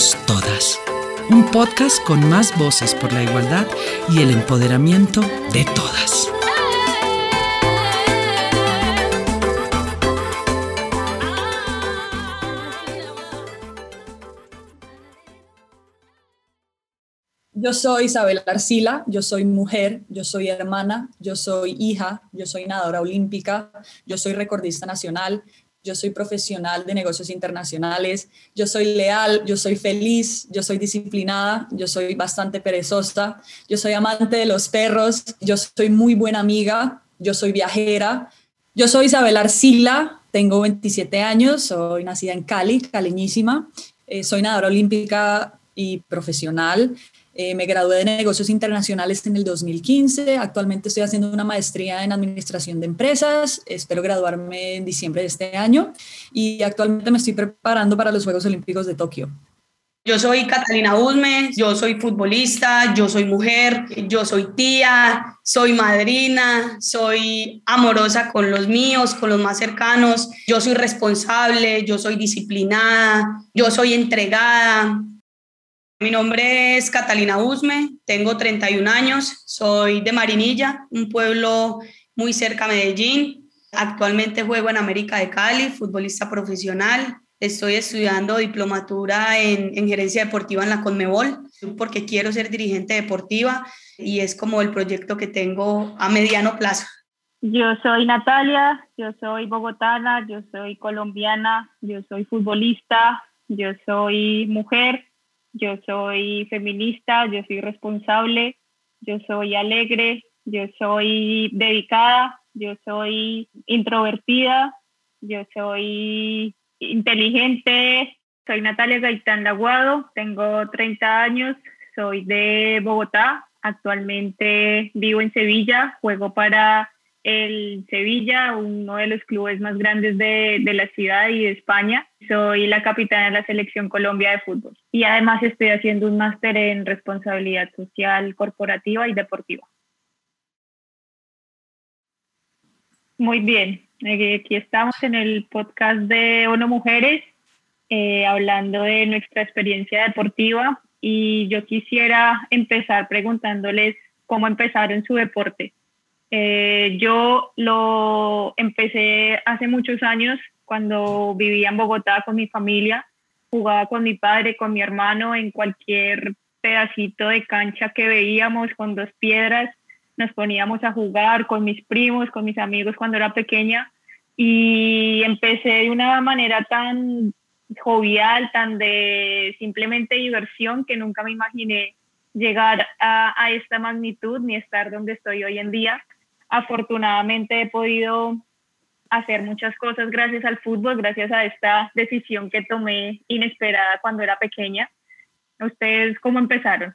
Todas, un podcast con más voces por la igualdad y el empoderamiento de todas. Yo soy Isabel Arcila, yo soy mujer, yo soy hermana, yo soy hija, yo soy nadadora olímpica, yo soy recordista nacional, yo soy profesional de negocios internacionales, yo soy leal, yo soy feliz, yo soy disciplinada, yo soy bastante perezosa, yo soy amante de los perros, yo soy muy buena amiga, yo soy viajera, yo soy Isabel Arcila, tengo 27 años, soy nacida en Cali, caleñísima, eh, soy nadadora olímpica y profesional, eh, me gradué de negocios internacionales en el 2015. Actualmente estoy haciendo una maestría en administración de empresas. Espero graduarme en diciembre de este año. Y actualmente me estoy preparando para los Juegos Olímpicos de Tokio. Yo soy Catalina Usme, yo soy futbolista, yo soy mujer, yo soy tía, soy madrina, soy amorosa con los míos, con los más cercanos, yo soy responsable, yo soy disciplinada, yo soy entregada, mi nombre es Catalina Usme, tengo 31 años, soy de Marinilla, un pueblo muy cerca de Medellín. Actualmente juego en América de Cali, futbolista profesional. Estoy estudiando diplomatura en, en, gerencia deportiva en la Conmebol porque quiero ser dirigente deportiva y es como el proyecto que tengo a mediano plazo. Yo soy Natalia, yo soy bogotana, yo soy colombiana, yo soy futbolista, yo soy mujer, yo soy feminista, yo soy responsable, yo soy alegre, yo soy dedicada, yo soy introvertida, yo soy inteligente. Soy Natalia Gaitán Laguado, tengo 30 años, soy de Bogotá, actualmente vivo en Sevilla, juego para el Sevilla, uno de los clubes más grandes de, de, la ciudad y de España. Soy la capitana de la selección Colombia de fútbol y además estoy haciendo un máster en responsabilidad social corporativa y deportiva. Muy bien, eh, aquí estamos en el podcast de Uno Mujeres, eh, hablando de nuestra experiencia deportiva y yo quisiera empezar preguntándoles cómo empezaron su deporte eh, yo lo empecé hace muchos años cuando vivía en Bogotá con mi familia, jugaba con mi padre, con mi hermano en cualquier pedacito de cancha que veíamos con dos piedras, nos poníamos a jugar con mis primos, con mis amigos cuando era pequeña y empecé de una manera tan jovial, tan de simplemente diversión que nunca me imaginé llegar a, a esta magnitud ni estar donde estoy hoy en día afortunadamente he podido hacer muchas cosas gracias al fútbol, gracias a esta decisión que tomé inesperada cuando era pequeña. ¿Ustedes cómo empezaron?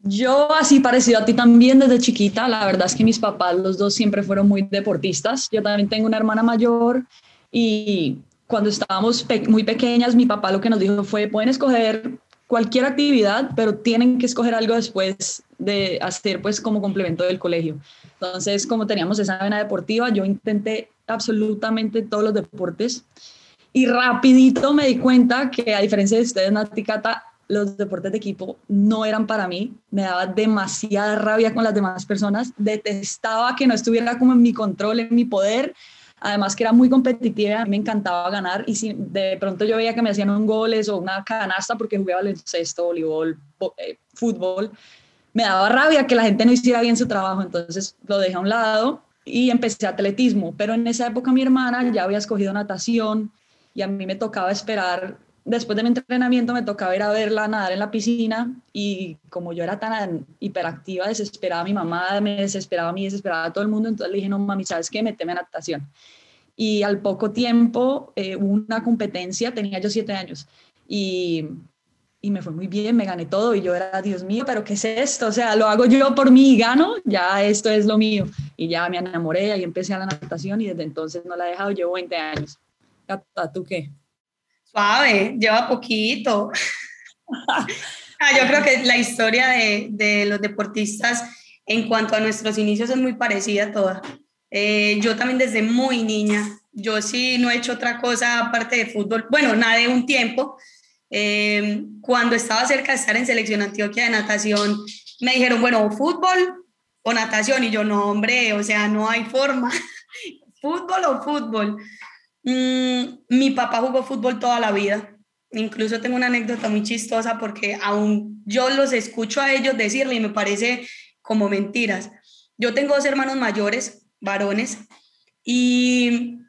Yo así parecido a ti también desde chiquita, la verdad es que mis papás los dos siempre fueron muy deportistas. Yo también tengo una hermana mayor y cuando estábamos muy pequeñas mi papá lo que nos dijo fue pueden escoger cualquier actividad, pero tienen que escoger algo después de hacer pues como complemento del colegio. Entonces, como teníamos esa vena deportiva, yo intenté absolutamente todos los deportes y rapidito me di cuenta que a diferencia de ustedes, Naticata, los deportes de equipo no eran para mí, me daba demasiada rabia con las demás personas, detestaba que no estuviera como en mi control, en mi poder, además que era muy competitiva, a mí me encantaba ganar y si de pronto yo veía que me hacían un goles o una canasta porque jugaba baloncesto, voleibol, eh, fútbol, me daba rabia que la gente no hiciera bien su trabajo, entonces lo dejé a un lado y empecé atletismo, pero en esa época mi hermana ya había escogido natación y a mí me tocaba esperar después de mi entrenamiento me tocaba ir a verla nadar en la piscina y como yo era tan hiperactiva, desesperaba a mi mamá, me desesperaba a mí, desesperaba a todo el mundo, entonces le dije, no mami, ¿sabes qué? Méteme a natación. Y al poco tiempo eh, una competencia, tenía yo siete años, y, y me fue muy bien, me gané todo y yo era, Dios mío, pero ¿qué es esto? O sea, lo hago yo por mí y gano, ya esto es lo mío. Y ya me enamoré, y empecé a la natación y desde entonces no la he dejado, llevo 20 años. ¿Tú qué? Suave, lleva poquito. ah, yo creo que la historia de, de, los deportistas en cuanto a nuestros inicios es muy parecida a toda. Eh, yo también desde muy niña, yo sí no he hecho otra cosa aparte de fútbol, bueno, nada de un tiempo, Eh, cuando estaba cerca de estar en Selección Antioquia de natación, me dijeron, bueno, fútbol o natación. Y yo, no, hombre, o sea, no hay forma. fútbol o fútbol. Mm, mi papá jugó fútbol toda la vida. Incluso tengo una anécdota muy chistosa porque aún yo los escucho a ellos decirle y me parece como mentiras. Yo tengo dos hermanos mayores, varones, y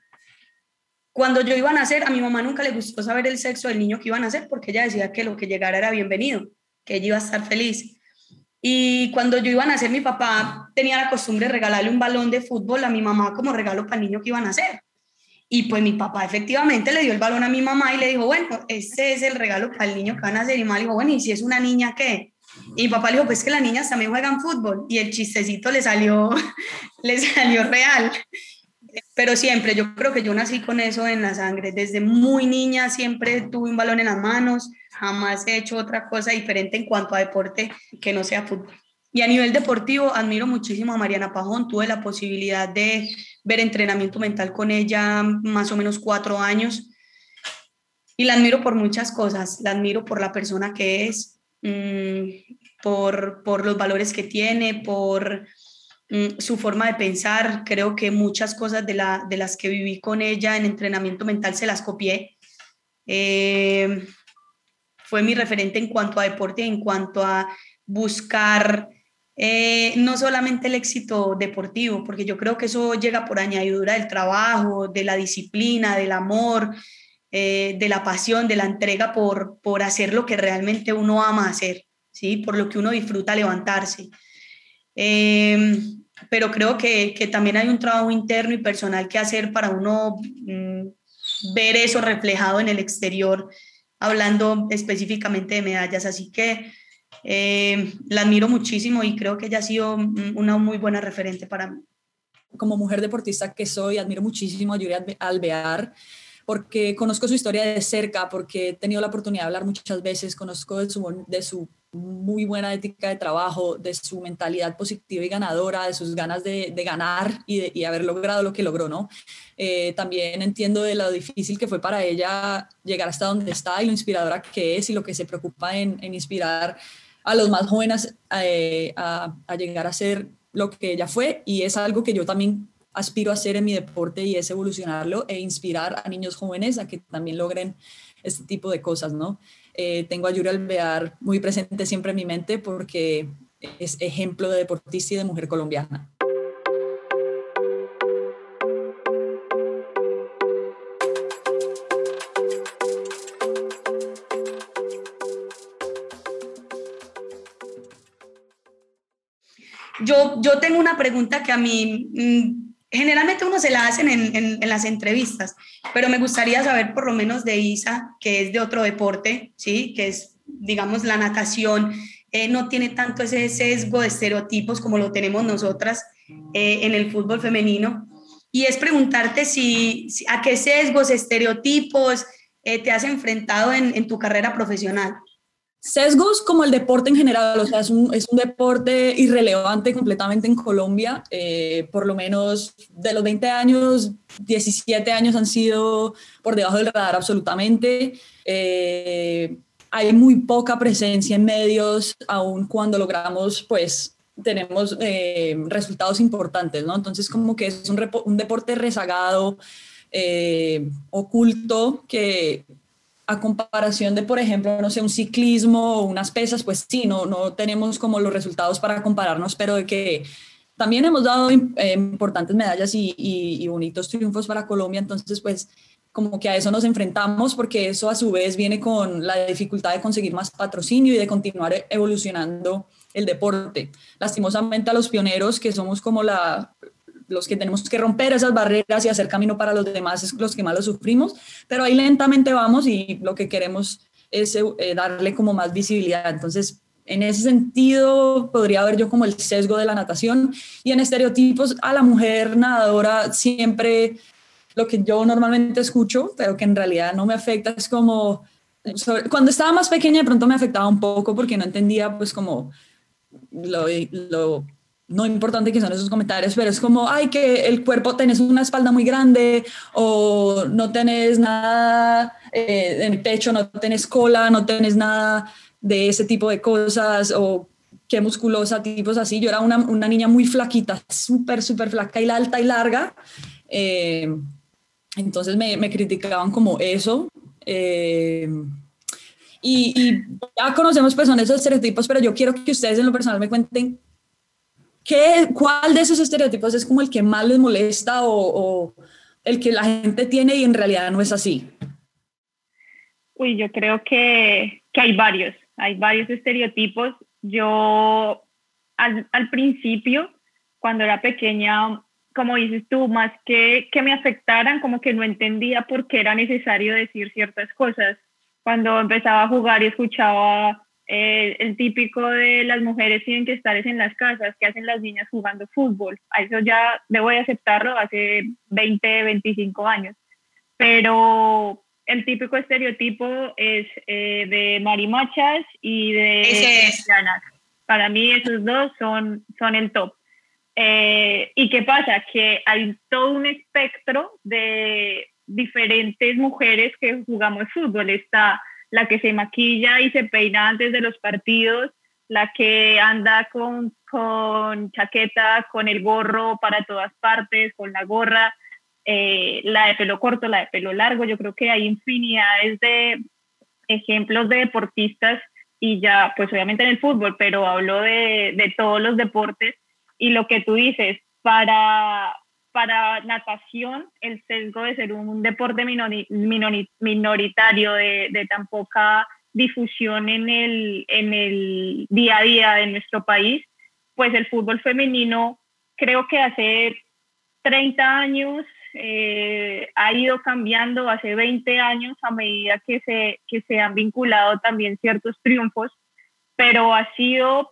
cuando yo iba a nacer, a mi mamá nunca le gustó saber el sexo del niño que iba a nacer porque ella decía que lo que llegara era bienvenido, que ella iba a estar feliz. Y cuando yo iba a nacer, mi papá tenía la costumbre de regalarle un balón de fútbol a mi mamá como regalo para el niño que iba a nacer. Y pues mi papá efectivamente le dio el balón a mi mamá y le dijo, bueno, ese es el regalo para el niño que va a nacer. Y mamá le dijo, bueno, ¿y si es una niña qué? Y mi papá le dijo, pues que las niñas también juegan fútbol. Y el chistecito le salió, le salió real. Pero siempre, yo creo que yo nací con eso en la sangre. Desde muy niña siempre tuve un balón en las manos, jamás he hecho otra cosa diferente en cuanto a deporte que no sea fútbol. Y a nivel deportivo, admiro muchísimo a Mariana Pajón. Tuve la posibilidad de ver entrenamiento mental con ella más o menos cuatro años. Y la admiro por muchas cosas. La admiro por la persona que es, mm, por, por los valores que tiene, por Mm, su forma de pensar. Creo que muchas cosas de, la, de, las que viví con ella en entrenamiento mental se las copié. Eh, fue mi referente en cuanto a deporte, en cuanto a buscar eh, no solamente el éxito deportivo, porque yo creo que eso llega por añadidura del trabajo, de la disciplina, del amor, eh, de la pasión, de la entrega por, por hacer lo que realmente uno ama hacer, ¿sí? por lo que uno disfruta levantarse. Em, pero creo que, que, también hay un trabajo interno y personal que hacer para uno mm, ver eso reflejado en el exterior, hablando específicamente de medallas. Así que em, la admiro muchísimo y creo que ella ha sido una muy buena referente para mí. Como mujer deportista que soy, admiro muchísimo a Yuri Alvear porque conozco su historia de cerca, porque he tenido la oportunidad de hablar muchas veces, conozco de su, de su muy buena ética de trabajo, de su mentalidad positiva y ganadora, de sus ganas de, ganar y, de, haber logrado lo que logró, ¿no? Eh, también entiendo de lo difícil que fue para ella llegar hasta donde está y lo inspiradora que es y lo que se preocupa en, inspirar a los más jóvenes eh, a, llegar a ser lo que ella fue y es algo que yo también aspiro a hacer en mi deporte y es evolucionarlo e inspirar a niños jóvenes a que también logren este tipo de cosas, ¿no? Eh, tengo a Yuri Alvear muy presente siempre en mi mente porque es ejemplo de deportista y de mujer colombiana. Yo, yo tengo una pregunta que a mí mm, generalmente uno se la hacen en, las entrevistas, pero me gustaría saber por lo menos de Isa, que es de otro deporte, ¿sí? que es, digamos, la natación, eh, no tiene tanto ese sesgo de estereotipos como lo tenemos nosotras eh, en el fútbol femenino. Y es preguntarte si, a qué sesgos, estereotipos eh, te has enfrentado en, en tu carrera profesional. Sesgos como el deporte en general, o sea, es un, es un deporte irrelevante completamente en Colombia. Eh, por lo menos de los 20 años, 17 años han sido por debajo del radar absolutamente. Eh, hay muy poca presencia en medios, aun cuando logramos, pues, tenemos eh, resultados importantes, ¿no? Entonces, como que es un, un deporte rezagado, oculto, que a comparación de, por ejemplo, no sé, un ciclismo o unas pesas, pues sí, no, no tenemos como los resultados para compararnos, pero de que también hemos dado eh, importantes medallas y, y, bonitos triunfos para Colombia, entonces pues como que a eso nos enfrentamos porque eso a su vez viene con la dificultad de conseguir más patrocinio y de continuar evolucionando el deporte. Lastimosamente a los pioneros, que somos como la, los que tenemos que romper esas barreras y hacer camino para los demás es los que más lo sufrimos, pero ahí lentamente vamos y lo que queremos es eh, darle como más visibilidad. Entonces, en ese sentido, podría haber yo como el sesgo de la natación y en estereotipos a la mujer nadadora siempre lo que yo normalmente escucho, pero que en realidad no me afecta, es como, cuando estaba más pequeña de pronto me afectaba un poco porque no entendía pues como lo, lo no importante que son esos comentarios, pero es como, ay, que el cuerpo tenés una espalda muy grande o no tenés nada eh, en el pecho, no tenés cola, no tenés nada de ese tipo de cosas o qué musculosa, tipos así. Yo era una, una niña muy flaquita, súper, súper flaca y alta y larga. Eh, entonces me, me, criticaban como eso. Eh, y, y, ya conocemos pues son esos estereotipos, pero yo quiero que ustedes en lo personal me cuenten ¿Qué, ¿Cuál de esos estereotipos es como el que más les molesta o, el que la gente tiene y en realidad no es así? Uy, yo creo que, que hay varios, hay varios estereotipos. Yo al, al, principio, cuando era pequeña, como dices tú, más que que me afectaran, como que no entendía por qué era necesario decir ciertas cosas. Cuando empezaba a jugar y escuchaba eh, el típico de las mujeres tienen que estar en las casas, que hacen las niñas jugando fútbol. A eso ya debo de aceptarlo hace 20, 25 años. Pero el típico estereotipo es eh, de marimachas y de. Para mí esos dos son, son el top. Eh, ¿Y qué pasa? Que hay todo un espectro de diferentes mujeres que jugamos fútbol. Está la que se maquilla y se peina antes de los partidos, la que anda con, con chaqueta, con el gorro para todas partes, con la gorra, eh, la de pelo corto, la de pelo largo. Yo creo que hay infinidades de ejemplos de deportistas y ya, pues obviamente en el fútbol, pero hablo de, de todos los deportes y lo que tú dices, para, para natación el sesgo de ser un deporte minoritario, de, tan poca difusión en el, en el día a día de nuestro país, pues el fútbol femenino creo que hace 30 años eh, ha ido cambiando, hace 20 años a medida que se, que se han vinculado también ciertos triunfos, pero ha sido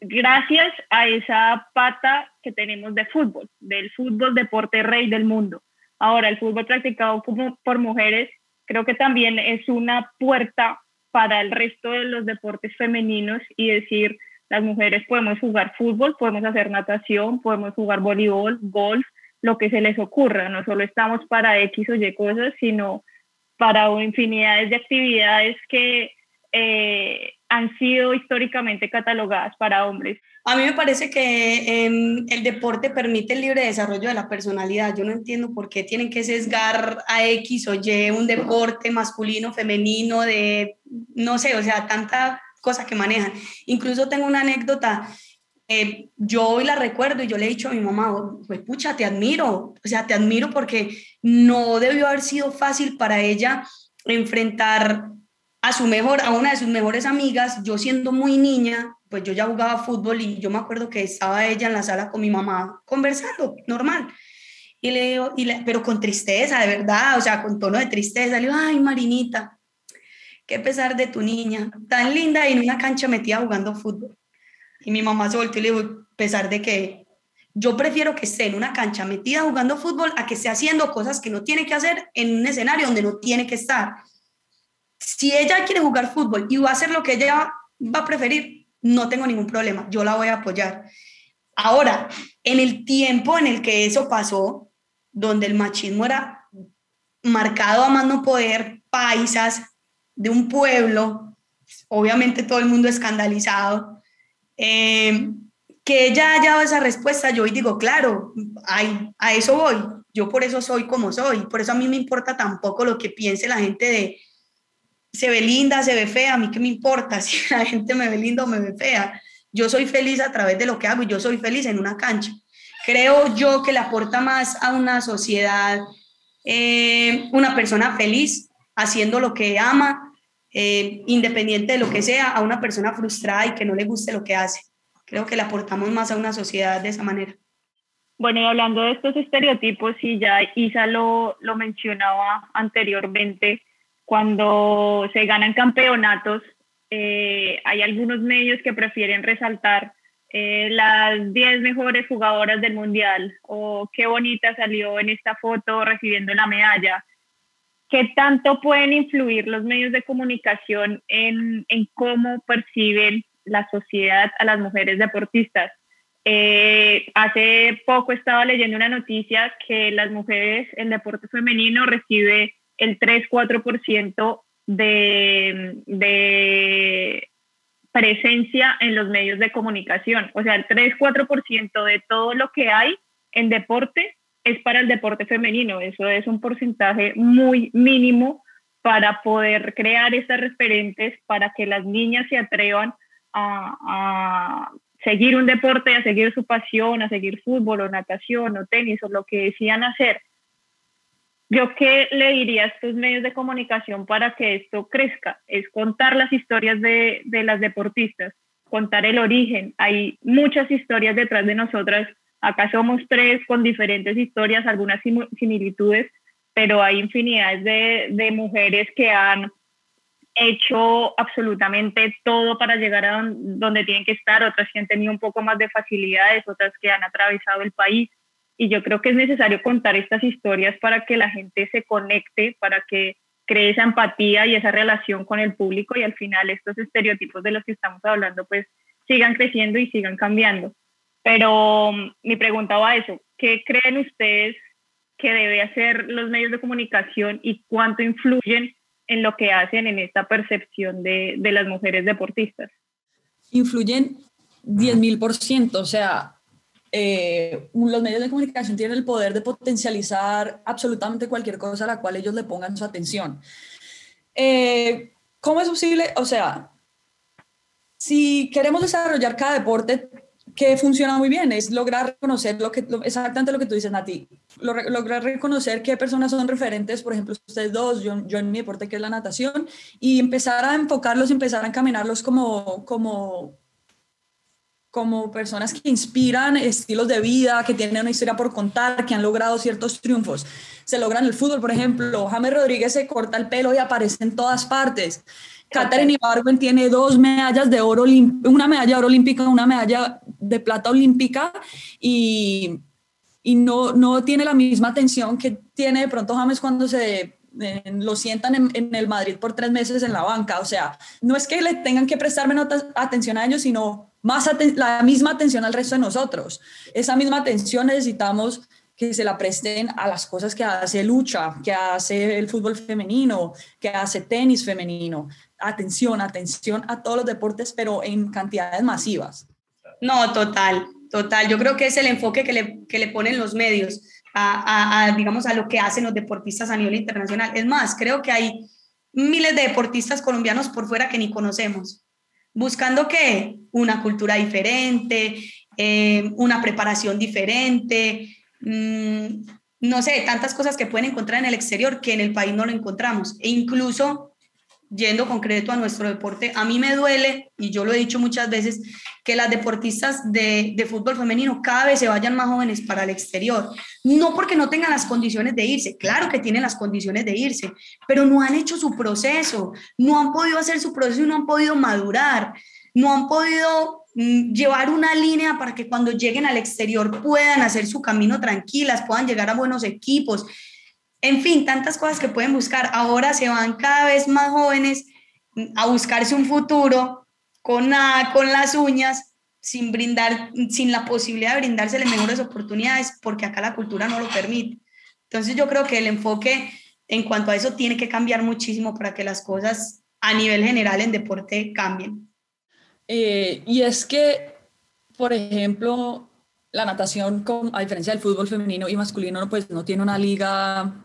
gracias a esa pata que tenemos de fútbol, del fútbol deporte rey del mundo. Ahora, el fútbol practicado por mujeres creo que también es una puerta para el resto de los deportes femeninos y decir, las mujeres podemos jugar fútbol, podemos hacer natación, podemos jugar voleibol, golf, lo que se les ocurra. No solo estamos para X o Y cosas, sino para infinidades de actividades que eh, han sido históricamente catalogadas para hombres. A mí me parece que em, el deporte permite el libre desarrollo de la personalidad. Yo no entiendo por qué tienen que sesgar a X o Y un deporte masculino, femenino, de, no sé, o sea, tanta cosa que manejan. Incluso tengo una anécdota, eh, yo hoy la recuerdo y yo le he dicho a mi mamá, pues pucha, te admiro, o sea, te admiro porque no debió haber sido fácil para ella enfrentar a su mejor, a una de sus mejores amigas, yo siendo muy niña, pues yo ya jugaba fútbol y yo me acuerdo que estaba ella en la sala con mi mamá conversando, normal. Y le digo, y pero con tristeza, de verdad, o sea, con tono de tristeza, le digo, ay, Marinita, qué pesar de tu niña, tan linda y en una cancha metida jugando fútbol. Y mi mamá se volteó y le digo, pesar de que yo prefiero que esté en una cancha metida jugando fútbol a que esté haciendo cosas que no tiene que hacer en un escenario donde no tiene que estar si ella quiere jugar fútbol y va a hacer lo que ella va a preferir, no tengo ningún problema, yo la voy a apoyar. Ahora, en el tiempo en el que eso pasó, donde el machismo era marcado a más no poder, paisas de un pueblo, obviamente todo el mundo escandalizado, eh, que ella haya dado esa respuesta, yo hoy digo, claro, a eso voy, yo por eso soy como soy, por eso a mí me importa tampoco lo que piense la gente de, se ve linda, se ve fea, a mí qué me importa si la gente me ve linda o me ve fea. Yo soy feliz a través de lo que hago y yo soy feliz en una cancha. Creo yo que le aporta más a una sociedad eh, una persona feliz haciendo lo que ama, eh, independiente de lo que sea, a una persona frustrada y que no le guste lo que hace. Creo que le aportamos más a una sociedad de esa manera. Bueno, y hablando de estos estereotipos, y ya Isa lo, lo mencionaba anteriormente, cuando se ganan campeonatos, eh, hay algunos medios que prefieren resaltar eh, las 10 mejores jugadoras del mundial o qué bonita salió en esta foto recibiendo la medalla. ¿Qué tanto pueden influir los medios de comunicación en, en cómo perciben la sociedad a las mujeres deportistas? Eh, hace poco estaba leyendo una noticia que las mujeres, el deporte femenino recibe el 3-4% de, de presencia en los medios de comunicación. O sea, el 3-4% de todo lo que hay en deporte es para el deporte femenino. Eso es un porcentaje muy mínimo para poder crear estas referentes para que las niñas se atrevan a, a seguir un deporte, a seguir su pasión, a seguir fútbol o natación o tenis o lo que decían hacer. Yo qué le diría a estos medios de comunicación para que esto crezca es contar las historias de, de las deportistas, contar el origen. Hay muchas historias detrás de nosotras. Acá somos tres con diferentes historias, algunas similitudes, pero hay infinidades de, de mujeres que han hecho absolutamente todo para llegar a donde tienen que estar, otras que han tenido un poco más de facilidades, otras que han atravesado el país y yo creo que es necesario contar estas historias para que la gente se conecte, para que cree esa empatía y esa relación con el público y al final estos estereotipos de los que estamos hablando pues sigan creciendo y sigan cambiando. Pero mm, mi pregunta va a eso, ¿qué creen ustedes que debe hacer los medios de comunicación y cuánto influyen en lo que hacen en esta percepción de, de las mujeres deportistas? Influyen 10.000 por ciento, o sea, eh, los medios de comunicación tienen el poder de potencializar absolutamente cualquier cosa a la cual ellos le pongan su atención. Eh, ¿Cómo es posible? O sea, si queremos desarrollar cada deporte que funciona muy bien, es lograr reconocer lo que, exactamente lo que tú dices, Nati, lograr reconocer qué personas son referentes, por ejemplo, ustedes dos, yo, yo en mi deporte que es la natación, y empezar a enfocarlos, empezar a encaminarlos como, como como personas que inspiran estilos de vida, que tienen una historia por contar, que han logrado ciertos triunfos. Se logran el fútbol, por ejemplo, James Rodríguez se corta el pelo y aparece en todas partes. Catherine Ibargüen tiene dos medallas de oro, una medalla de oro olímpica, una medalla de plata olímpica y, y no, no tiene la misma atención que tiene de pronto James cuando se lo sientan en, en, el Madrid por tres meses en la banca. O sea, no es que le tengan que prestar menos atención a ellos, sino más la misma atención al resto de nosotros. Esa misma atención necesitamos que se la presten a las cosas que hace lucha, que hace el fútbol femenino, que hace tenis femenino. Atención, atención a todos los deportes, pero en cantidades masivas. No, total, total. Yo creo que es el enfoque que le, que le ponen los medios a, digamos, a lo que hacen los deportistas a nivel internacional. Es más, creo que hay miles de deportistas colombianos por fuera que ni conocemos buscando que una cultura diferente, eh, una preparación diferente, mm, no sé, tantas cosas que pueden encontrar en el exterior que en el país no lo encontramos. E incluso yendo concreto a nuestro deporte, a mí me duele, y yo lo he dicho muchas veces, que las deportistas de, de, fútbol femenino cada vez se vayan más jóvenes para el exterior. No porque no tengan las condiciones de irse, claro que tienen las condiciones de irse, pero no han hecho su proceso, no han podido hacer su proceso y no han podido madurar, no han podido mm, llevar una línea para que cuando lleguen al exterior puedan hacer su camino tranquilas, puedan llegar a buenos equipos en fin, tantas cosas que pueden buscar. Ahora se van cada vez más jóvenes a buscarse un futuro con nada, con las uñas, sin brindar, sin la posibilidad de brindarse mejores oportunidades, porque acá la cultura no lo permite. Entonces yo creo que el enfoque en cuanto a eso tiene que cambiar muchísimo para que las cosas a nivel general en deporte cambien. Eh, y es que, por ejemplo, la natación, a diferencia del fútbol femenino y masculino, pues no tiene una liga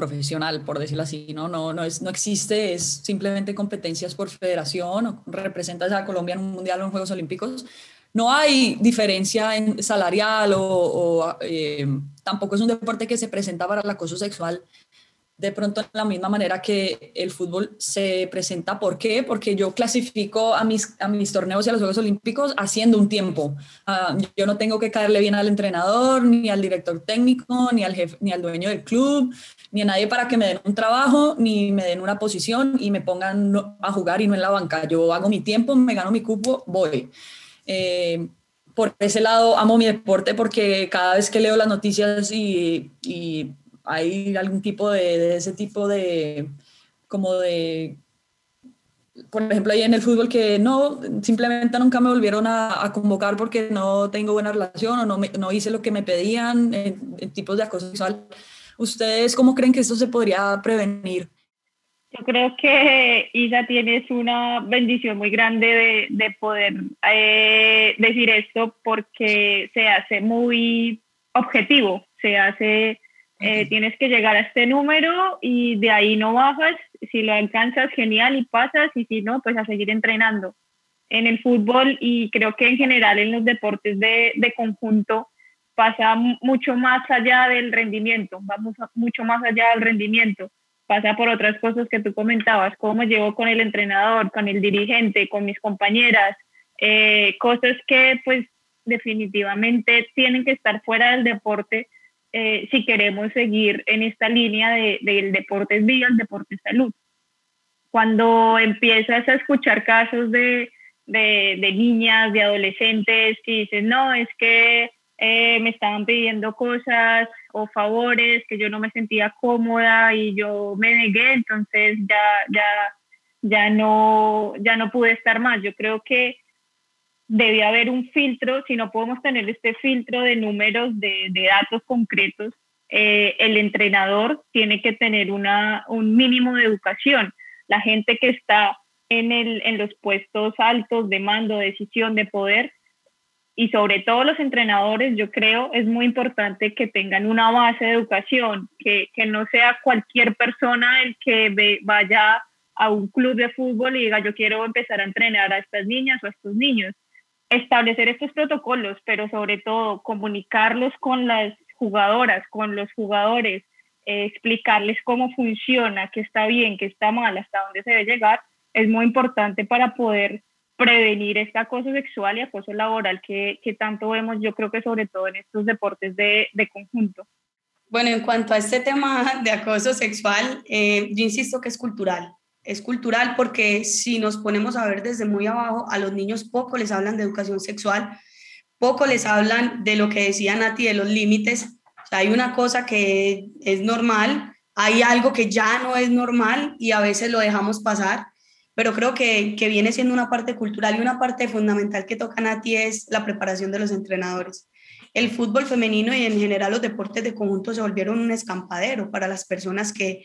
profesional, por decirlo así, ¿no? No, no, es, no existe, es simplemente competencias por federación, o representas a Colombia en un mundial o en Juegos Olímpicos. No hay diferencia en salarial o, eh, tampoco es un deporte que se presenta para el acoso sexual de pronto de la misma manera que el fútbol se presenta. ¿Por qué? Porque yo clasifico a mis, a mis torneos y a los Juegos Olímpicos haciendo un tiempo. Uh, yo no tengo que caerle bien al entrenador, ni al director técnico, ni al, jefe, ni al dueño del club, ni a nadie para que me den un trabajo, ni me den una posición y me pongan a jugar y no en la banca. Yo hago mi tiempo, me gano mi cupo, voy. Eh, por ese lado amo mi deporte porque cada vez que leo las noticias y, hay algún tipo de, ese tipo de, como de por ejemplo, ahí en el fútbol que no, simplemente nunca me volvieron a, convocar porque no tengo buena relación o no, no hice lo que me pedían tipos de acoso sexual. ¿Ustedes cómo creen que esto se podría prevenir? Yo creo que Isa tienes una bendición muy grande de, de poder eh, decir esto porque se hace muy objetivo, se hace, eh, tienes que llegar a este número y de ahí no bajas si lo alcanzas, genial y pasas, y si no, pues a seguir entrenando. En el fútbol y creo que en general en los deportes de, de conjunto pasa mucho más allá del rendimiento, vamos mucho más allá del rendimiento, pasa por otras cosas que tú comentabas, cómo llevo con el entrenador, con el dirigente, con mis compañeras, eh, cosas que pues definitivamente tienen que estar fuera del deporte eh, si queremos seguir en esta línea de, del deporte es vida, el deporte es salud. Cuando empiezas a escuchar casos de, de, de niñas, de adolescentes que dicen, no, es que eh, me estaban pidiendo cosas o favores que yo no me sentía cómoda y yo me negué, entonces ya, ya, ya, no, ya no pude estar más. Yo creo que debe haber un filtro, si no podemos tener este filtro de números, de, de datos concretos, eh, el entrenador tiene que tener una, un mínimo de educación. La gente que está en, el, en los puestos altos de mando, de decisión, de poder, y sobre todo los entrenadores, yo creo, es muy importante que tengan una base de educación, que, que no sea cualquier persona el que vaya a un club de fútbol y diga, yo quiero empezar a entrenar a estas niñas o a estos niños establecer estos protocolos, pero sobre todo comunicarlos con las jugadoras, con los jugadores, eh, explicarles cómo funciona, qué está bien, qué está mal, hasta dónde se debe llegar, es muy importante para poder prevenir este acoso sexual y acoso laboral que, que tanto vemos, yo creo que sobre todo en estos deportes de, de conjunto. Bueno, en cuanto a este tema de acoso sexual, eh, yo insisto que es cultural es cultural porque si nos ponemos a ver desde muy abajo, a los niños poco les hablan de educación sexual, poco les hablan de lo que decía Nati, de los límites. hay una cosa que es normal, hay algo que ya no es normal y a veces lo dejamos pasar, pero creo que, que viene siendo una parte cultural y una parte fundamental que toca Nati es la preparación de los entrenadores. El fútbol femenino y en general los deportes de conjunto se volvieron un escampadero para las personas que,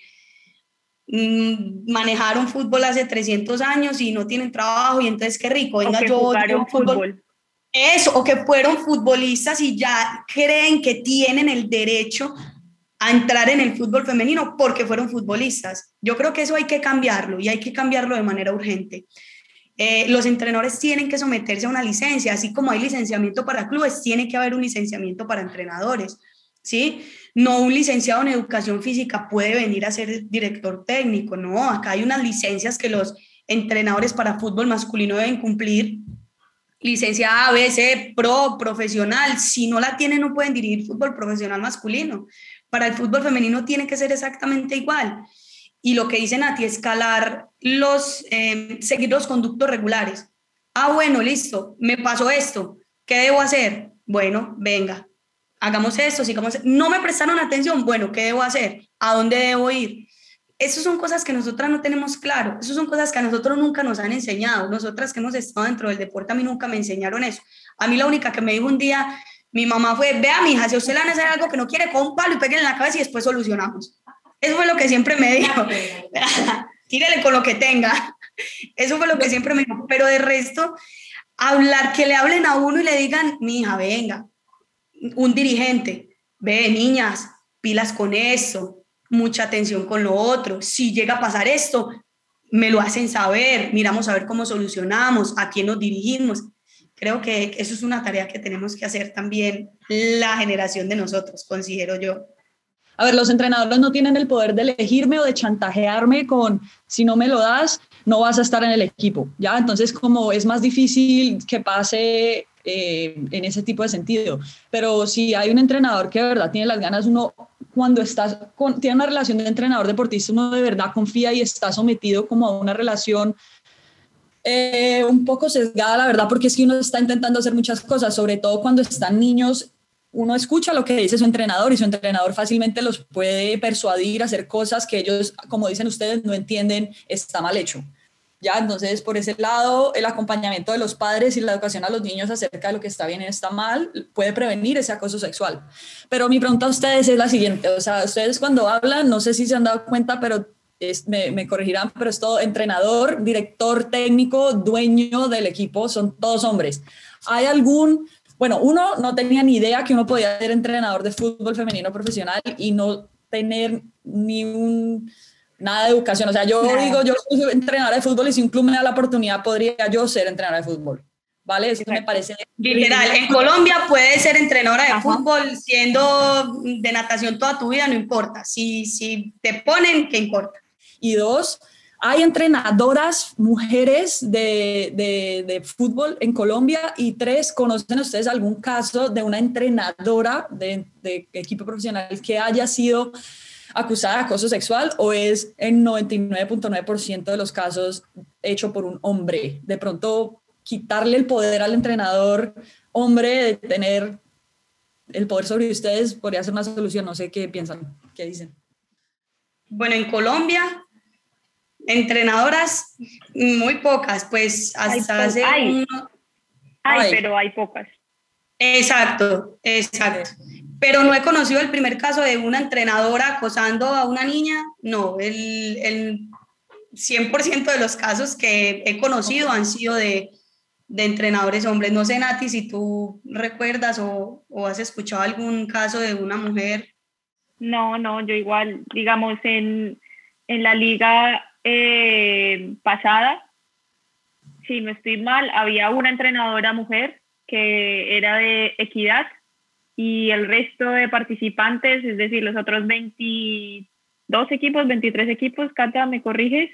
Mm, manejaron fútbol hace 300 años y no tienen trabajo y entonces qué rico, venga yo, yo fútbol. Eso, o que fueron futbolistas y ya creen que tienen el derecho a entrar en el fútbol femenino porque fueron futbolistas. Yo creo que eso hay que cambiarlo y hay que cambiarlo de manera urgente. Eh, los entrenadores tienen que someterse a una licencia, así como hay licenciamiento para clubes, tiene que haber un licenciamiento para entrenadores, ¿sí? No un licenciado en educación física puede venir a ser director técnico, no, acá hay unas licencias que los entrenadores para fútbol masculino deben cumplir. Licencia A, B, C, pro, profesional. Si no la tienen, no pueden dirigir fútbol profesional masculino. Para el fútbol femenino tiene que ser exactamente igual. Y lo que dicen a ti, escalar los, eh, seguir los conductos regulares. Ah, bueno, listo, me pasó esto. ¿Qué debo hacer? Bueno, venga, hagamos esto, sigamos, no me prestaron atención, bueno, ¿qué debo hacer? ¿A dónde debo ir? Esas son cosas que nosotras no tenemos claro, esas son cosas que a nosotros nunca nos han enseñado, nosotras que hemos estado dentro del deporte, a mí nunca me enseñaron eso. A mí la única que me dijo un día, mi mamá fue, vea, mi hija, si usted le van a hacer algo que no quiere, con un palo y pégale en la cabeza y después solucionamos. Eso fue lo que siempre me dijo. Tírele con lo que tenga. Eso fue lo que siempre me dijo. Pero de resto, hablar, que le hablen a uno y le digan, mi hija, venga, un dirigente, ve, niñas, pilas con eso, mucha atención con lo otro. Si llega a pasar esto, me lo hacen saber, miramos a ver cómo solucionamos, a quién nos dirigimos. Creo que eso es una tarea que tenemos que hacer también la generación de nosotros, considero yo. A ver, los entrenadores no tienen el poder de elegirme o de chantajearme con, si no me lo das, no vas a estar en el equipo, ¿ya? Entonces, como es más difícil que pase eh, en ese tipo de sentido. Pero si hay un entrenador que de verdad tiene las ganas, uno cuando estás con, tiene una relación de entrenador deportista, uno de verdad confía y está sometido como a una relación eh, un poco sesgada, la verdad, porque es que uno está intentando hacer muchas cosas, sobre todo cuando están niños, uno escucha lo que dice su entrenador y su entrenador fácilmente los puede persuadir a hacer cosas que ellos, como dicen ustedes, no entienden, está mal hecho. Ya, entonces, por ese lado, el acompañamiento de los padres y la educación a los niños acerca de lo que está bien y está mal puede prevenir ese acoso sexual. Pero mi pregunta a ustedes es la siguiente, o sea, ustedes cuando hablan, no sé si se han dado cuenta, pero me, me, corregirán, pero es todo entrenador, director técnico, dueño del equipo, son todos hombres. ¿Hay algún, bueno, uno no tenía ni idea que uno podía ser entrenador de fútbol femenino profesional y no tener ni un nada de educación. O sea, yo digo, yo soy entrenadora de fútbol y si un club me da la oportunidad, podría yo ser entrenadora de fútbol. ¿Vale? Eso me parece. Literal, en Colombia puedes ser entrenadora de fútbol siendo de natación toda tu vida, no importa. Si, si te ponen, ¿qué importa? Y dos, hay entrenadoras mujeres de, de, de, fútbol en Colombia y tres, ¿conocen ustedes algún caso de una entrenadora de, de equipo profesional que haya sido acusada de acoso sexual o es en 99.9% de los casos hecho por un hombre? De pronto, quitarle el poder al entrenador hombre de tener el poder sobre ustedes podría ser una solución. No sé qué piensan, qué dicen. Bueno, en Colombia, entrenadoras muy pocas, pues hasta hace hay, hay, pero hay pocas. Exacto, exacto pero no he conocido el primer caso de una entrenadora acosando a una niña, no, el, el 100% de los casos que he conocido han sido de, de, entrenadores hombres. No sé, Nati, si tú recuerdas o, o, has escuchado algún caso de una mujer. No, no, yo igual, digamos, en, en la liga eh, pasada, si no estoy mal, había una entrenadora mujer que era de equidad y el resto de participantes, es decir, los otros 22 equipos, 23 equipos, Cata, ¿me corriges?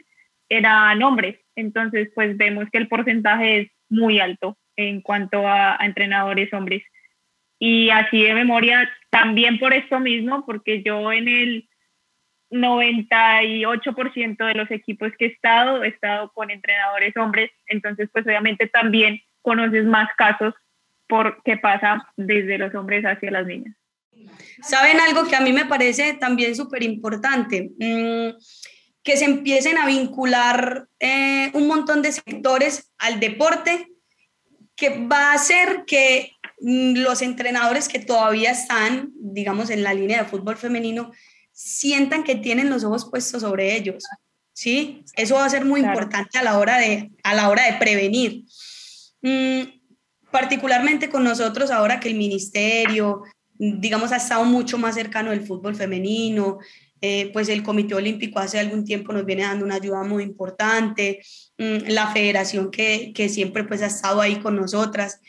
Eran hombres. Entonces, pues vemos que el porcentaje es muy alto en cuanto a, entrenadores hombres. Y así de memoria, también por esto mismo, porque yo en el 98% de los equipos que he estado, he estado con entrenadores hombres, entonces pues obviamente también conoces más casos por qué pasa desde los hombres hacia las niñas. ¿Saben algo que a mí me parece también súper importante? Mm, que se empiecen a vincular eh, un montón de sectores al deporte, que va a hacer que mm, los entrenadores que todavía están, digamos, en la línea de fútbol femenino, sientan que tienen los ojos puestos sobre ellos. ¿Sí? Eso va a ser muy importante a la hora de, a la hora de prevenir. Mm, particularmente con nosotros ahora que el ministerio, digamos, ha estado mucho más cercano del fútbol femenino, eh, pues el Comité Olímpico hace algún tiempo nos viene dando una ayuda muy importante, mm, la federación que, que, siempre pues ha estado ahí con nosotras.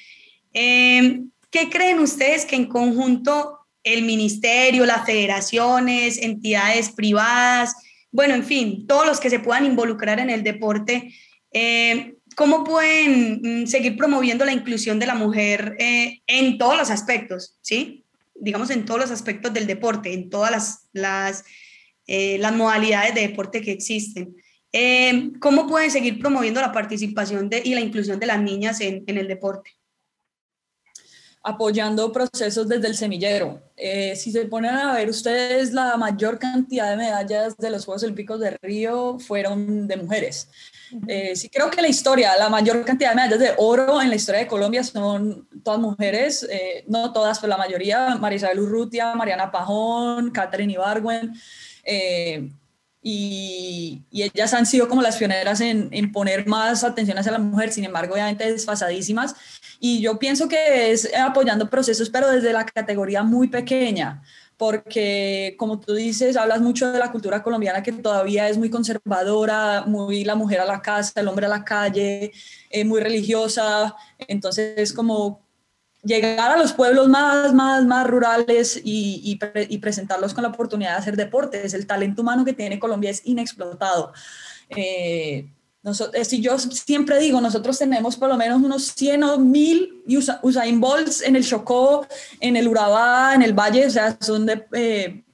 Em, ¿Qué creen ustedes que en conjunto el ministerio, las federaciones, entidades privadas, bueno, en fin, todos los que se puedan involucrar en el deporte, eh, ¿Cómo pueden mm, seguir promoviendo la inclusión de la mujer eh, en todos los aspectos, ¿sí? Digamos, en todos los aspectos del deporte, en todas las, las, eh, modalidades de deporte que existen. ¿Cómo pueden seguir promoviendo la participación de, y la inclusión de las niñas en, en el deporte? Apoyando procesos desde el semillero. si se ponen a ver ustedes, la mayor cantidad de medallas de los Juegos Olímpicos de Río fueron de mujeres. Eh, sí, creo que la historia, la mayor cantidad de medallas de oro en la historia de Colombia son todas mujeres, eh, no todas, pero la mayoría, Marisabel Urrutia, Mariana Pajón, Catherine Ibargüen, eh, y, ellas han sido como las pioneras en, en, poner más atención hacia la mujer, sin embargo, obviamente desfasadísimas, y yo pienso que es apoyando procesos, pero desde la categoría muy pequeña, porque como tú dices, hablas mucho de la cultura colombiana que todavía es muy conservadora, muy la mujer a la casa, el hombre a la calle, eh, muy religiosa, entonces es como llegar a los pueblos más, más, más rurales y, y, presentarlos con la oportunidad de hacer deportes. El talento humano que tiene Colombia es inexplotado. Eh, nosotros, si yo siempre digo, nosotros tenemos por lo menos unos 100 o 1000 Usain Bolts en el Chocó, en el Urabá, en el Valle, o sea, son de eh,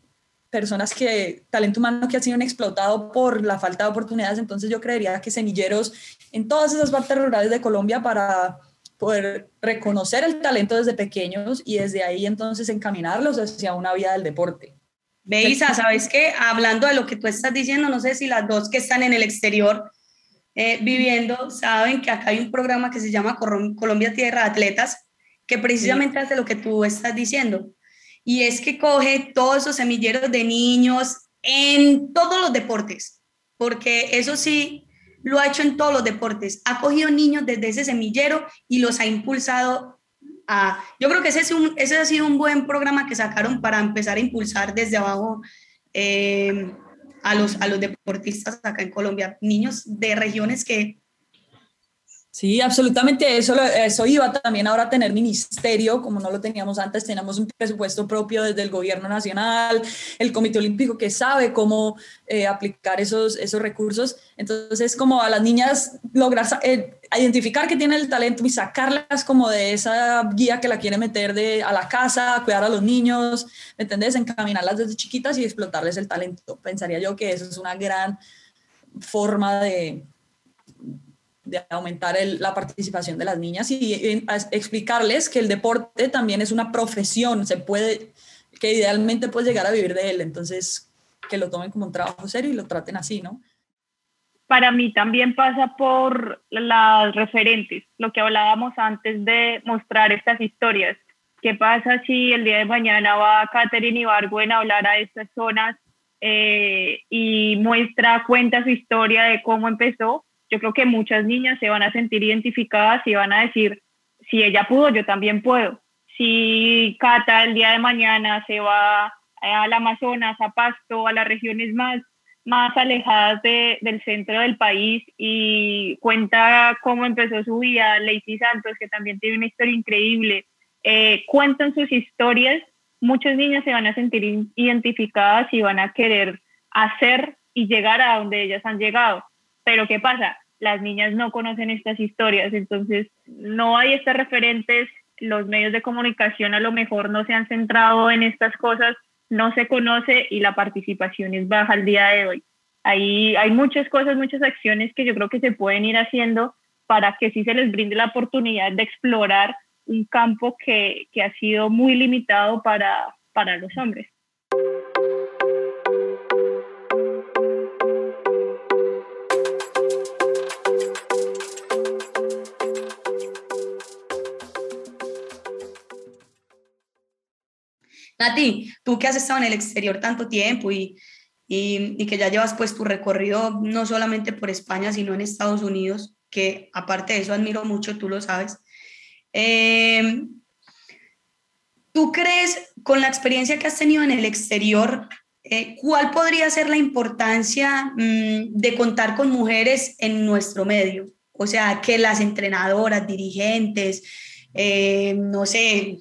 personas que, talento humano que ha sido explotado por la falta de oportunidades, entonces yo creería que semilleros en todas esas partes rurales de Colombia para poder reconocer el talento desde pequeños y desde ahí entonces encaminarlos hacia una vida del deporte. Beisa, ¿sabes qué? Hablando de lo que tú estás diciendo, no sé si las dos que están en el exterior eh, viviendo saben que acá hay un programa que se llama Colombia Tierra de Atletas, que precisamente hace lo que tú estás diciendo. Y es que coge todos esos semilleros de niños en todos los deportes, porque eso sí, lo ha hecho en todos los deportes. Ha cogido niños desde ese semillero y los ha impulsado a... Yo creo que ese, es un, ese ha sido un buen programa que sacaron para empezar a impulsar desde abajo eh, a, los, a los deportistas acá en Colombia, niños de regiones que Sí, absolutamente. Eso, eso iba también ahora a tener ministerio, como no lo teníamos antes. Tenemos un presupuesto propio desde el gobierno nacional, el Comité Olímpico que sabe cómo eh, aplicar esos, esos recursos. Entonces, como a las niñas lograr eh, identificar que tienen el talento y sacarlas como de esa guía que la quiere meter de, a la casa, cuidar a los niños, ¿me entendés? Encaminarlas desde chiquitas y explotarles el talento. Pensaría yo que eso es una gran forma de de aumentar la participación de las niñas y, explicarles que el deporte también es una profesión, se puede, que idealmente puedes llegar a vivir de él, entonces que lo tomen como un trabajo serio y lo traten así, ¿no? Para mí también pasa por las referentes, lo que hablábamos antes de mostrar estas historias. ¿Qué pasa si el día de mañana va Catherine Ibargüen a hablar a estas zonas eh, y muestra, cuenta su historia de cómo empezó? Yo creo que muchas niñas se van a sentir identificadas y van a decir, si ella pudo, yo también puedo. Si Cata el día de mañana se va al Amazonas, a Pasto, a las regiones más, más alejadas del centro del país y cuenta cómo empezó su vida, Lacey Santos, que también tiene una historia increíble, eh, cuentan sus historias, muchas niñas se van a sentir identificadas y van a querer hacer y llegar a donde ellas han llegado. Pero ¿qué pasa? Las niñas no conocen estas historias, entonces no hay estas referentes, los medios de comunicación a lo mejor no se han centrado en estas cosas, no se conoce y la participación es baja al día de hoy. Ahí hay muchas cosas, muchas acciones que yo creo que se pueden ir haciendo para que sí se les brinde la oportunidad de explorar un campo que, que ha sido muy limitado para, para los hombres. Nati, tú que has estado en el exterior tanto tiempo y, que ya llevas pues tu recorrido no solamente por España, sino en Estados Unidos, que aparte de eso admiro mucho, tú lo sabes. Eh, ¿Tú crees, con la experiencia que has tenido en el exterior, eh, cuál podría ser la importancia mm, de contar con mujeres en nuestro medio? O sea, que las entrenadoras, dirigentes, eh, no sé,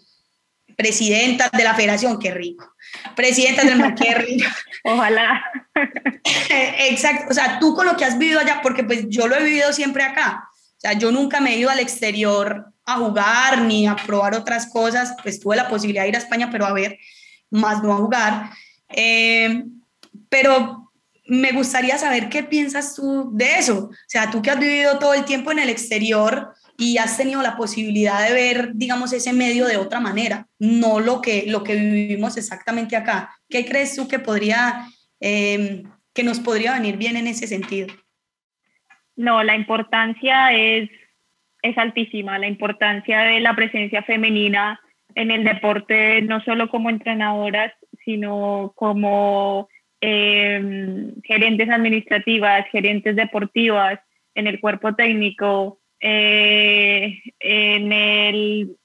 presidenta de la federación, qué rico. Presidenta del mar, qué rico. Ojalá. Exacto, o sea, tú con lo que has vivido allá, porque pues yo lo he vivido siempre acá. O sea, yo nunca me he ido al exterior a jugar ni a probar otras cosas, pues tuve la posibilidad de ir a España, pero a ver, más no a jugar. Eh, pero me gustaría saber qué piensas tú de eso. O sea, tú que has vivido todo el tiempo en el exterior, y has tenido la posibilidad de ver, digamos, ese medio de otra manera, no lo que, lo que vivimos exactamente acá. ¿Qué crees tú que podría, em, que nos podría venir bien en ese sentido? No, la importancia es, es altísima, la importancia de la presencia femenina en el deporte, no solo como entrenadoras, sino como em, gerentes administrativas, gerentes deportivas, en el cuerpo técnico, eh, en el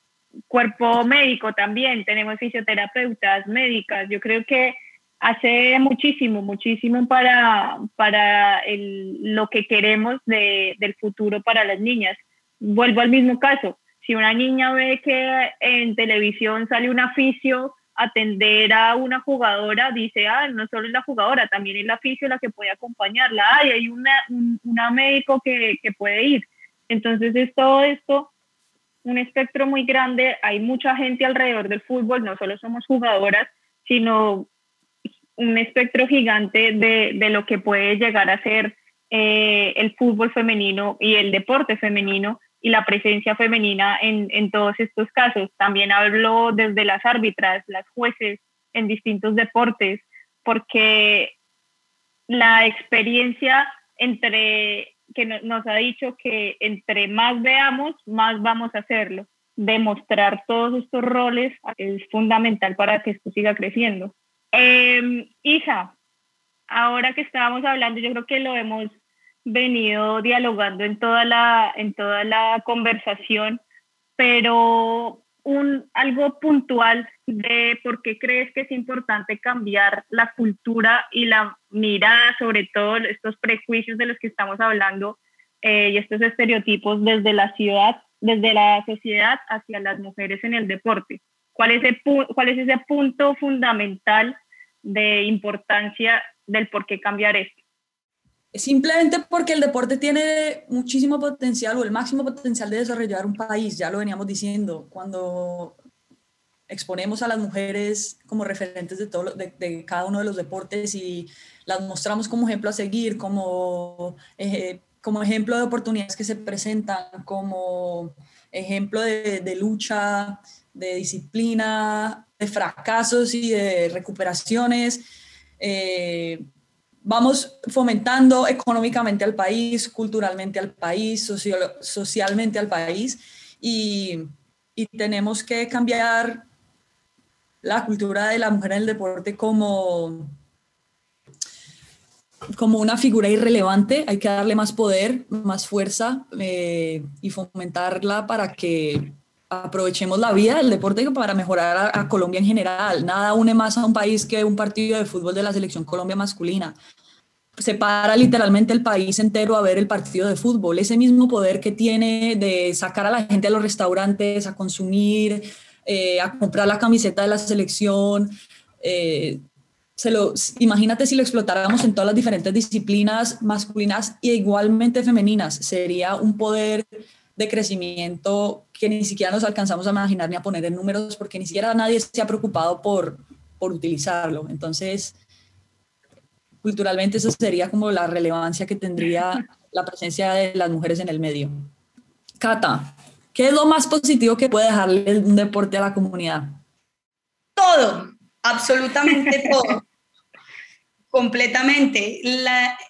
cuerpo médico también tenemos fisioterapeutas, médicas. Yo creo que hace muchísimo, muchísimo para, para lo que queremos del futuro para las niñas. Vuelvo al mismo caso. Si una niña ve que en televisión sale un aficio atender a una jugadora, dice, ah, no solo es la jugadora, también es la aficio la que puede acompañarla, y hay una, una médico que, que puede ir. Entonces es todo esto un espectro muy grande, hay mucha gente alrededor del fútbol, no solo somos jugadoras, sino un espectro gigante de, lo que puede llegar a ser eh, el fútbol femenino y el deporte femenino y la presencia femenina en, en todos estos casos. También hablo desde las árbitras, las jueces en distintos deportes, porque la experiencia entre que nos ha dicho que entre más veamos, más vamos a hacerlo. Demostrar todos estos roles es fundamental para que esto siga creciendo. Eh, hija, ahora que estábamos hablando, yo creo que lo hemos venido dialogando en toda la, en toda la conversación, pero un, algo puntual de por qué crees que es importante cambiar la cultura y la mirada sobre todo estos prejuicios de los que estamos hablando eh, y estos estereotipos desde la ciudad, desde la sociedad hacia las mujeres en el deporte. ¿Cuál es, cuál es ese punto fundamental de importancia del por qué cambiar esto? Simplemente porque el deporte tiene muchísimo potencial o el máximo potencial de desarrollar un país, ya lo veníamos diciendo, cuando exponemos a las mujeres como referentes de, todo, de, cada uno de los deportes y las mostramos como ejemplo a seguir, como, como ejemplo de oportunidades que se presentan, como ejemplo de, de lucha, de disciplina, de fracasos y de recuperaciones. Eh, vamos fomentando económicamente al país, culturalmente al país, socialmente al país y, tenemos que cambiar la cultura de la mujer en el deporte como, como una figura irrelevante, hay que darle más poder, más fuerza eh, y fomentarla para que aprovechemos la vida del deporte para mejorar a, Colombia en general. Nada une más a un país que un partido de fútbol de la selección Colombia masculina. Se para literalmente el país entero a ver el partido de fútbol. Ese mismo poder que tiene de sacar a la gente a los restaurantes, a consumir, eh, a comprar la camiseta de la selección. Eh, se lo, imagínate si lo explotáramos en todas las diferentes disciplinas masculinas e igualmente femeninas. Sería un poder de crecimiento que ni siquiera nos alcanzamos a imaginar ni a poner en números porque ni siquiera nadie se ha preocupado por, por utilizarlo. Entonces, culturalmente eso sería como la relevancia que tendría la presencia de las mujeres en el medio. Cata, ¿qué es lo más positivo que puede dejarle un deporte a la comunidad? Todo, absolutamente todo completamente.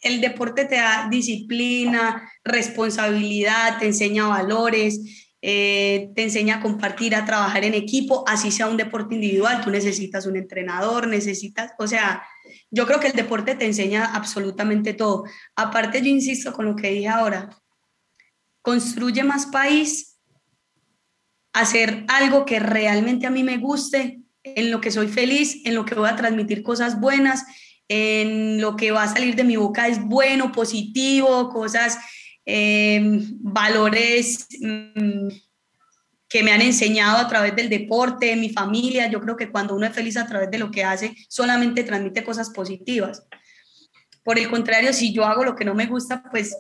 el deporte te da disciplina, responsabilidad, te enseña valores, eh, te enseña a compartir, a trabajar en equipo, así sea un deporte individual, tú necesitas un entrenador, necesitas, o sea, yo creo que el deporte te enseña absolutamente todo. Aparte, yo insisto con lo que dije ahora, construye más país, hacer algo que realmente a mí me guste, en lo que soy feliz, en lo que voy a transmitir cosas buenas en lo que va a salir de mi boca es bueno, positivo, cosas, em, valores mm, que me han enseñado a través del deporte, mi familia. Yo creo que cuando uno es feliz a través de lo que hace, solamente transmite cosas positivas. Por el contrario, si yo hago lo que no me gusta, pues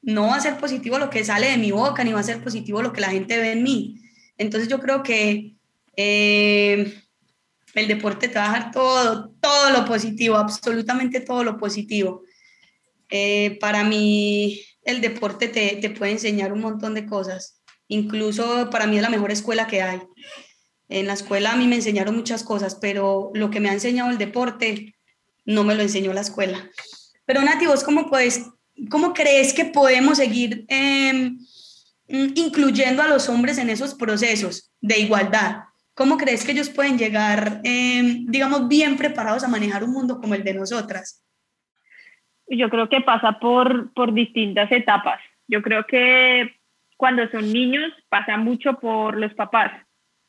no va a ser positivo lo que sale de mi boca, ni va a ser positivo lo que la gente ve en mí. Entonces yo creo que eh, el deporte te va a dejar todo, todo lo positivo, absolutamente todo lo positivo. Eh, para mí, el deporte te, te, puede enseñar un montón de cosas. Incluso para mí es la mejor escuela que hay. En la escuela a mí me enseñaron muchas cosas, pero lo que me ha enseñado el deporte no me lo enseñó la escuela. Pero Nati, ¿vos cómo, puedes, cómo crees que podemos seguir em, incluyendo a los hombres en esos procesos de igualdad? ¿Cómo crees que ellos pueden llegar, em, digamos, bien preparados a manejar un mundo como el de nosotras? Yo creo que pasa por, por distintas etapas. Yo creo que cuando son niños pasa mucho por los papás.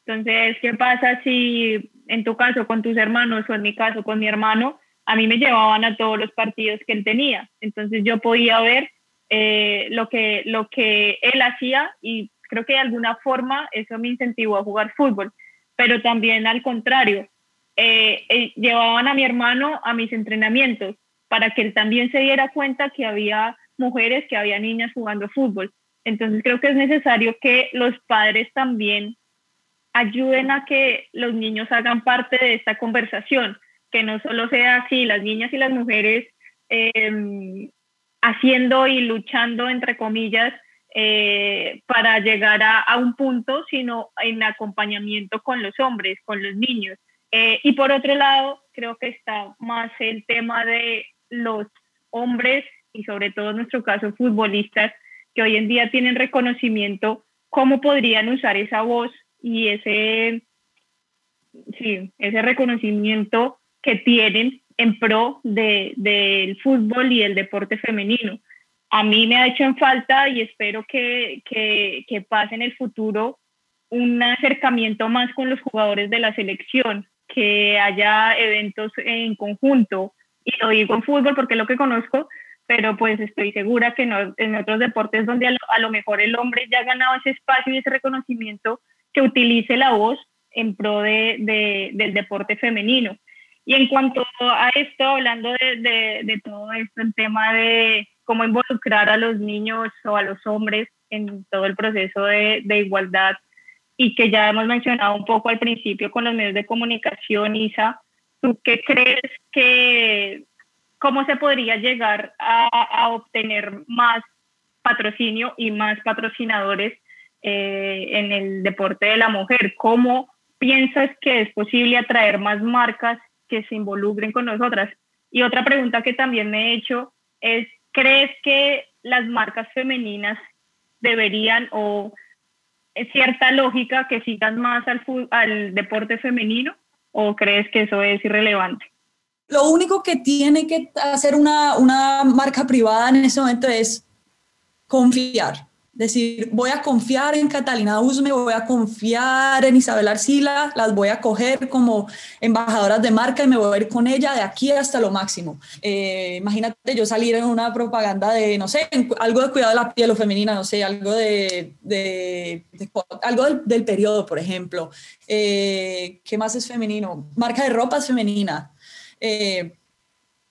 Entonces, ¿qué pasa si en tu caso con tus hermanos o en mi caso con mi hermano, a mí me llevaban a todos los partidos que él tenía? Entonces yo podía ver eh, lo, que, lo que él hacía y creo que de alguna forma eso me incentivó a jugar fútbol pero también al contrario, eh, eh, llevaban a mi hermano a mis entrenamientos para que él también se diera cuenta que había mujeres, que había niñas jugando fútbol. Entonces creo que es necesario que los padres también ayuden a que los niños hagan parte de esta conversación, que no solo sea así, las niñas y las mujeres em, haciendo y luchando, entre comillas, eh, para llegar a, un punto, sino en acompañamiento con los hombres, con los niños. Eh, y por otro lado, creo que está más el tema de los hombres y sobre todo en nuestro caso futbolistas que hoy en día tienen reconocimiento, cómo podrían usar esa voz y ese, sí, ese reconocimiento que tienen en pro del fútbol y el deporte femenino. A mí me ha hecho en falta y espero que, que, pase en el futuro un acercamiento más con los jugadores de la selección, que haya eventos en conjunto. Y lo digo en fútbol porque es lo que conozco, pero pues estoy segura que en otros deportes donde a lo, mejor el hombre ya ha ganado ese espacio y ese reconocimiento, que utilice la voz en pro de, del deporte femenino. Y en cuanto a esto, hablando de, de, todo esto, el tema de cómo involucrar a los niños o a los hombres en todo el proceso de, de igualdad y que ya hemos mencionado un poco al principio con los medios de comunicación, Isa, ¿tú qué crees que, cómo se podría llegar a, a obtener más patrocinio y más patrocinadores eh, en el deporte de la mujer? ¿Cómo piensas que es posible atraer más marcas que se involucren con nosotras? Y otra pregunta que también me he hecho es, ¿crees que las marcas femeninas deberían o es cierta lógica que sigan más al, deporte femenino o crees que eso es irrelevante? Lo único que tiene que hacer una, una marca privada en ese momento es confiar decir, voy a confiar en Catalina Usme, voy a confiar en Isabel Arcila, las voy a coger como embajadoras de marca y me voy a ir con ella de aquí hasta lo máximo. Eh, imagínate yo salir en una propaganda de, no sé, algo de cuidado de la piel o femenina, no sé, algo de, algo del, periodo, por ejemplo. Eh, ¿Qué más es femenino? Marca de ropa es femenina. Eh,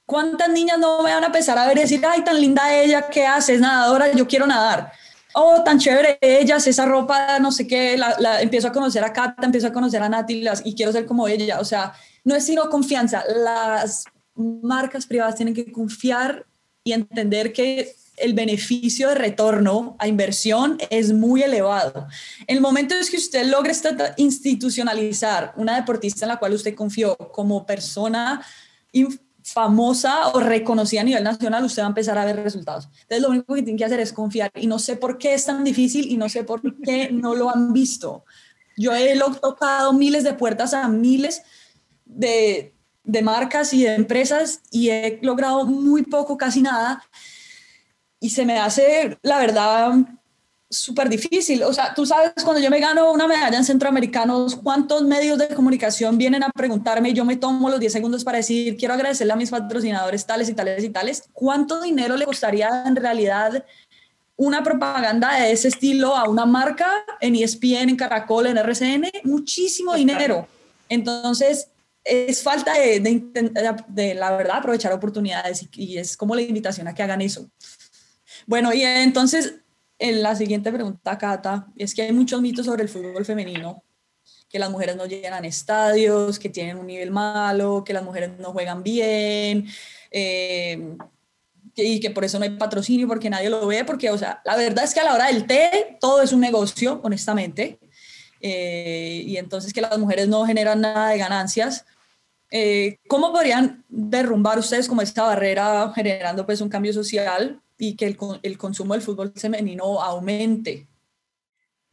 ¿Cuántas niñas no me van a empezar a ver y decir, ay, tan linda ella, ¿qué haces? Nadadora, yo quiero nadar oh, tan chévere ellas, esa ropa, no sé qué, la, empiezo a conocer a Cata, empiezo a conocer a Nati y quiero ser como ella. O sea, no es sino confianza. Las marcas privadas tienen que confiar y entender que el beneficio de retorno a inversión es muy elevado. El momento es que usted logre institucionalizar una deportista en la cual usted confió como persona famosa o reconocida a nivel nacional, usted va a empezar a ver resultados. Entonces, lo único que tiene que hacer es confiar. Y no sé por qué es tan difícil y no sé por qué no lo han visto. Yo he tocado miles de puertas a miles de, de marcas y de empresas y he logrado muy poco, casi nada. Y se me hace, la verdad, súper difícil. O sea, tú sabes, cuando yo me gano una medalla en centroamericanos, ¿cuántos medios de comunicación vienen a preguntarme? Yo me tomo los 10 segundos para decir, quiero agradecerle a mis patrocinadores tales y tales y tales. ¿Cuánto dinero le costaría en realidad una propaganda de ese estilo a una marca en ESPN, en Caracol, en RCN? Muchísimo dinero. Entonces, es falta de, de, la verdad, aprovechar oportunidades y, y es como la invitación a que hagan eso. Bueno, y entonces en la siguiente pregunta, Cata, es que hay muchos mitos sobre el fútbol femenino, que las mujeres no llegan a estadios, que tienen un nivel malo, que las mujeres no juegan bien, eh, y que por eso no hay patrocinio, porque nadie lo ve, porque, o sea, la verdad es que a la hora del té todo es un negocio, honestamente, eh, y entonces que las mujeres no generan nada de ganancias. Eh, ¿Cómo podrían derrumbar ustedes como esta barrera generando pues un cambio social y que el, el consumo del fútbol femenino aumente.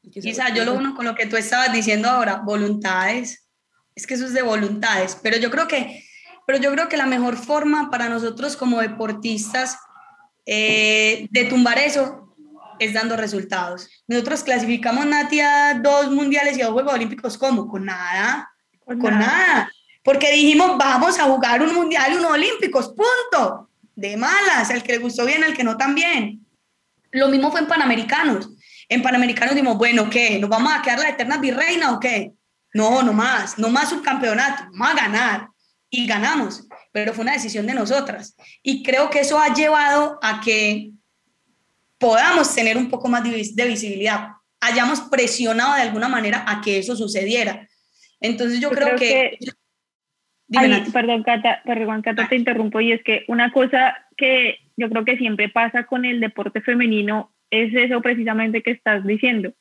Quizá yo lo uno con lo que tú estabas diciendo ahora, voluntades, es que eso es de voluntades, pero yo creo que, pero yo creo que la mejor forma para nosotros como deportistas eh, de tumbar eso es dando resultados. Nosotros clasificamos Natia dos mundiales y dos Juegos Olímpicos, ¿cómo? Con nada, con, nada. nada. Porque dijimos, vamos a jugar un mundial y unos olímpicos, punto de malas, el que le gustó bien, el que no tan bien. Lo mismo fue en Panamericanos. En Panamericanos dijimos, bueno, ¿qué? ¿Nos vamos a quedar la eterna virreina o qué? No, no más, no más subcampeonato, vamos a ganar. Y ganamos, pero fue una decisión de nosotras. Y creo que eso ha llevado a que podamos tener un poco más de visibilidad, hayamos presionado de alguna manera a que eso sucediera. Entonces yo, creo, que perdón, Cata, perdón, Cata, te interrumpo. Y es que una cosa que yo creo que siempre pasa con el deporte femenino es eso precisamente que estás diciendo.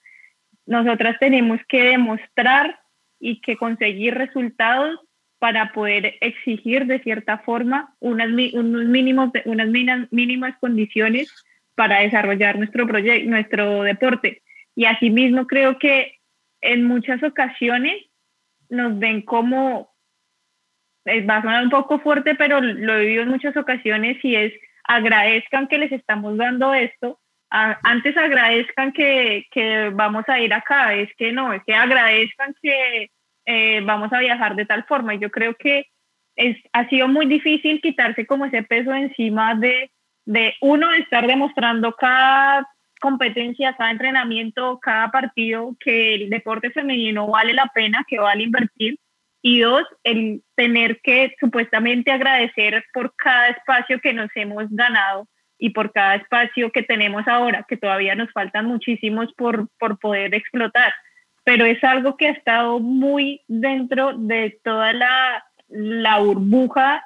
Nosotras tenemos que demostrar y que conseguir resultados para poder exigir de cierta forma unas, unos mínimos, unas mínimas condiciones para desarrollar nuestro proyecto, nuestro deporte. Y asimismo creo que en muchas ocasiones nos ven como, va a sonar un poco fuerte, pero lo he vivido en muchas ocasiones y es agradezcan que les estamos dando esto, antes agradezcan que, que, vamos a ir acá, es que no, es que agradezcan que eh, vamos a viajar de tal forma. Yo creo que es, ha sido muy difícil quitarse como ese peso encima de, de uno, estar demostrando cada competencia, cada entrenamiento, cada partido que el deporte femenino vale la pena, que vale invertir. Y dos, el tener que supuestamente agradecer por cada espacio que nos hemos ganado y por cada espacio que tenemos ahora, que todavía nos faltan muchísimos por, por poder explotar. Pero es algo que ha estado muy dentro de toda la, la burbuja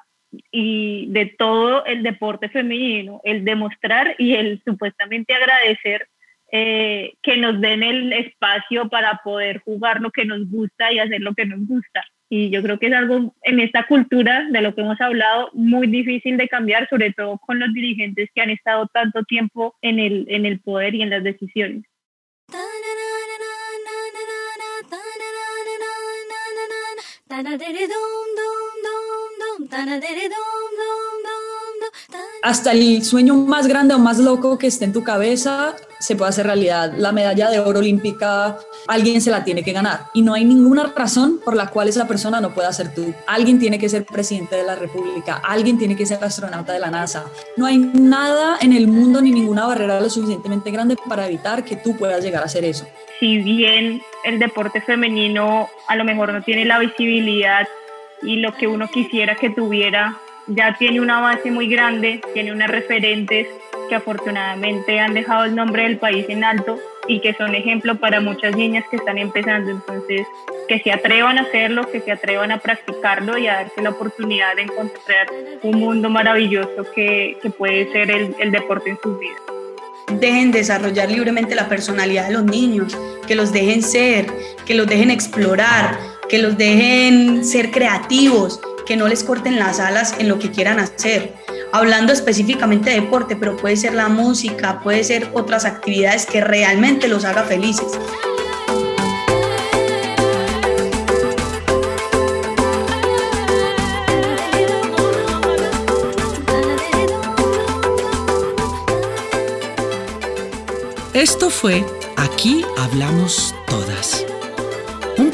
y de todo el deporte femenino, el demostrar y el supuestamente agradecer eh, que nos den el espacio para poder jugar lo que nos gusta y hacer lo que nos gusta. Y yo creo que es algo en esta cultura de lo que hemos hablado muy difícil de cambiar, sobre todo con los dirigentes que han estado tanto tiempo en el, en el poder y en las decisiones. Hasta el sueño más grande o más loco que esté en tu cabeza se puede hacer realidad. La medalla de oro olímpica, alguien se la tiene que ganar. Y no hay ninguna razón por la cual esa persona no pueda ser tú. Alguien tiene que ser presidente de la República, alguien tiene que ser astronauta de la NASA. No hay nada en el mundo ni ninguna barrera lo suficientemente grande para evitar que tú puedas llegar a hacer eso. Si bien el deporte femenino a lo mejor no tiene la visibilidad y lo que uno quisiera que tuviera, ya tiene una base muy grande, tiene unas referentes que afortunadamente han dejado el nombre del país en alto y que son ejemplo para muchas niñas que están empezando. Entonces, que se atrevan a hacerlo, que se atrevan a practicarlo y a darse la oportunidad de encontrar un mundo maravilloso que, que puede ser el, el deporte en sus vidas dejen desarrollar libremente la personalidad de los niños, que los dejen ser, que los dejen explorar, que los dejen ser creativos, que no les corten las alas en lo que quieran hacer hablando específicamente de deporte, pero puede ser la música, puede ser otras actividades que realmente los haga felices. Esto fue Aquí Hablamos Todas,